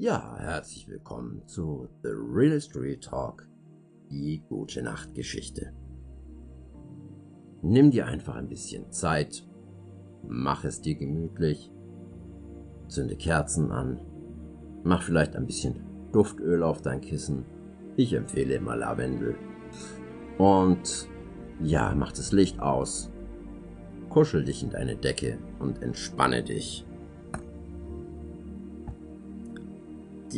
Ja, herzlich willkommen zu The Real History Talk, die gute Nachtgeschichte. Nimm dir einfach ein bisschen Zeit, mach es dir gemütlich, zünde Kerzen an, mach vielleicht ein bisschen Duftöl auf dein Kissen. Ich empfehle immer Lavendel. Und ja, mach das Licht aus, kuschel dich in deine Decke und entspanne dich.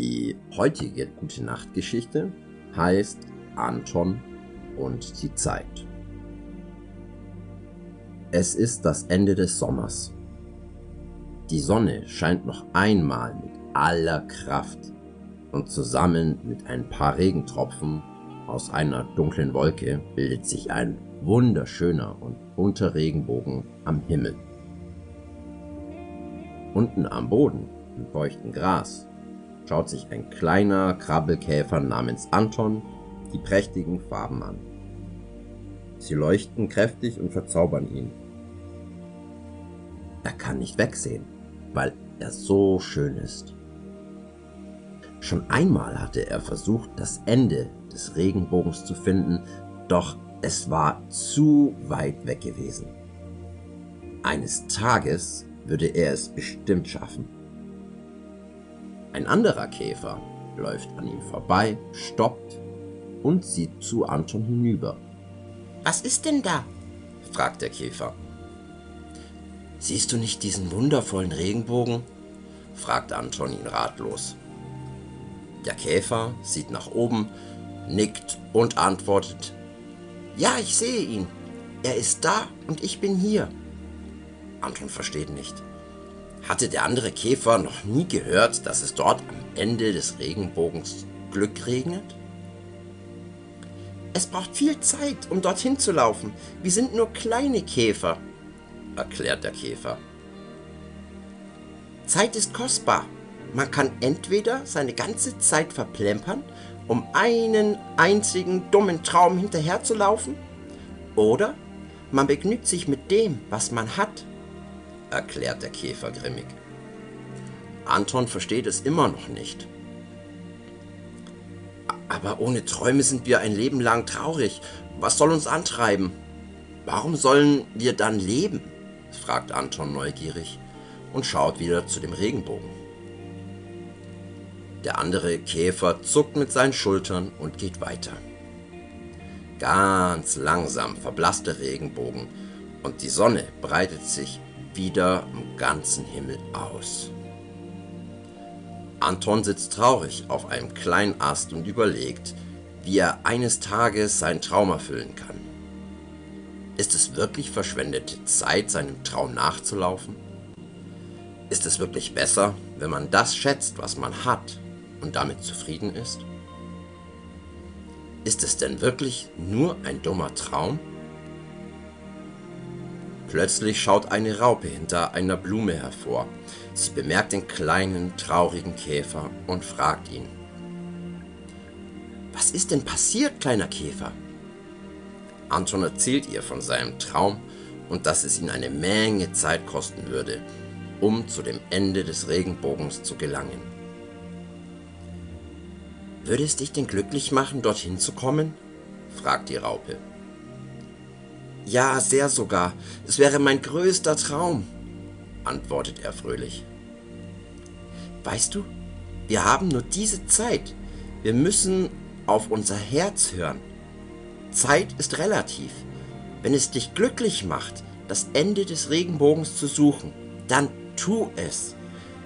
Die heutige Gute Nacht Geschichte heißt Anton und die Zeit. Es ist das Ende des Sommers. Die Sonne scheint noch einmal mit aller Kraft und zusammen mit ein paar Regentropfen aus einer dunklen Wolke bildet sich ein wunderschöner und bunter Regenbogen am Himmel. Unten am Boden, im feuchten Gras, schaut sich ein kleiner Krabbelkäfer namens Anton die prächtigen Farben an. Sie leuchten kräftig und verzaubern ihn. Er kann nicht wegsehen, weil er so schön ist. Schon einmal hatte er versucht, das Ende des Regenbogens zu finden, doch es war zu weit weg gewesen. Eines Tages würde er es bestimmt schaffen. Ein anderer Käfer läuft an ihm vorbei, stoppt und sieht zu Anton hinüber. Was ist denn da? fragt der Käfer. Siehst du nicht diesen wundervollen Regenbogen? fragt Anton ihn ratlos. Der Käfer sieht nach oben, nickt und antwortet, Ja, ich sehe ihn. Er ist da und ich bin hier. Anton versteht nicht. Hatte der andere Käfer noch nie gehört, dass es dort am Ende des Regenbogens Glück regnet? Es braucht viel Zeit, um dorthin zu laufen. Wir sind nur kleine Käfer, erklärt der Käfer. Zeit ist kostbar. Man kann entweder seine ganze Zeit verplempern, um einen einzigen dummen Traum hinterherzulaufen, oder man begnügt sich mit dem, was man hat erklärt der Käfer grimmig. Anton versteht es immer noch nicht. Aber ohne Träume sind wir ein Leben lang traurig. Was soll uns antreiben? Warum sollen wir dann leben? fragt Anton neugierig und schaut wieder zu dem Regenbogen. Der andere Käfer zuckt mit seinen Schultern und geht weiter. Ganz langsam verblasst der Regenbogen und die Sonne breitet sich wieder im ganzen Himmel aus. Anton sitzt traurig auf einem kleinen Ast und überlegt, wie er eines Tages seinen Traum erfüllen kann. Ist es wirklich verschwendete Zeit, seinem Traum nachzulaufen? Ist es wirklich besser, wenn man das schätzt, was man hat und damit zufrieden ist? Ist es denn wirklich nur ein dummer Traum? Plötzlich schaut eine Raupe hinter einer Blume hervor. Sie bemerkt den kleinen, traurigen Käfer und fragt ihn. Was ist denn passiert, kleiner Käfer? Anton erzählt ihr von seinem Traum und dass es ihn eine Menge Zeit kosten würde, um zu dem Ende des Regenbogens zu gelangen. Würde es dich denn glücklich machen, dorthin zu kommen? fragt die Raupe. Ja, sehr sogar. Es wäre mein größter Traum, antwortet er fröhlich. Weißt du, wir haben nur diese Zeit. Wir müssen auf unser Herz hören. Zeit ist relativ. Wenn es dich glücklich macht, das Ende des Regenbogens zu suchen, dann tu es.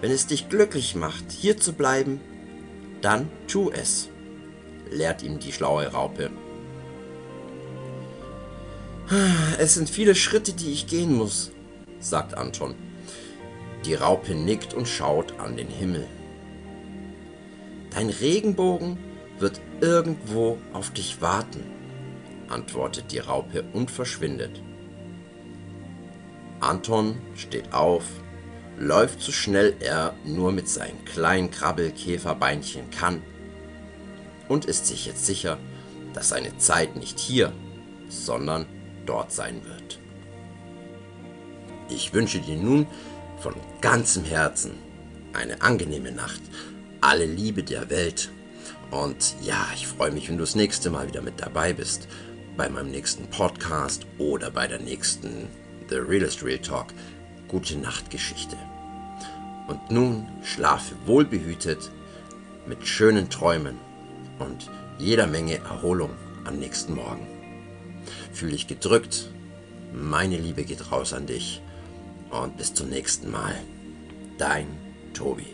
Wenn es dich glücklich macht, hier zu bleiben, dann tu es, lehrt ihm die schlaue Raupe es sind viele Schritte, die ich gehen muss, sagt Anton. Die Raupe nickt und schaut an den Himmel. Dein Regenbogen wird irgendwo auf dich warten, antwortet die Raupe und verschwindet. Anton steht auf, läuft so schnell er nur mit seinen kleinen Krabbelkäferbeinchen kann und ist sich jetzt sicher, dass seine Zeit nicht hier, sondern dort sein wird. Ich wünsche dir nun von ganzem Herzen eine angenehme Nacht, alle Liebe der Welt. Und ja, ich freue mich, wenn du das nächste Mal wieder mit dabei bist. Bei meinem nächsten Podcast oder bei der nächsten The Realist Real Talk. Gute Nachtgeschichte. Und nun schlafe wohlbehütet mit schönen Träumen und jeder Menge Erholung am nächsten Morgen. Fühl dich gedrückt. Meine Liebe geht raus an dich. Und bis zum nächsten Mal. Dein Tobi.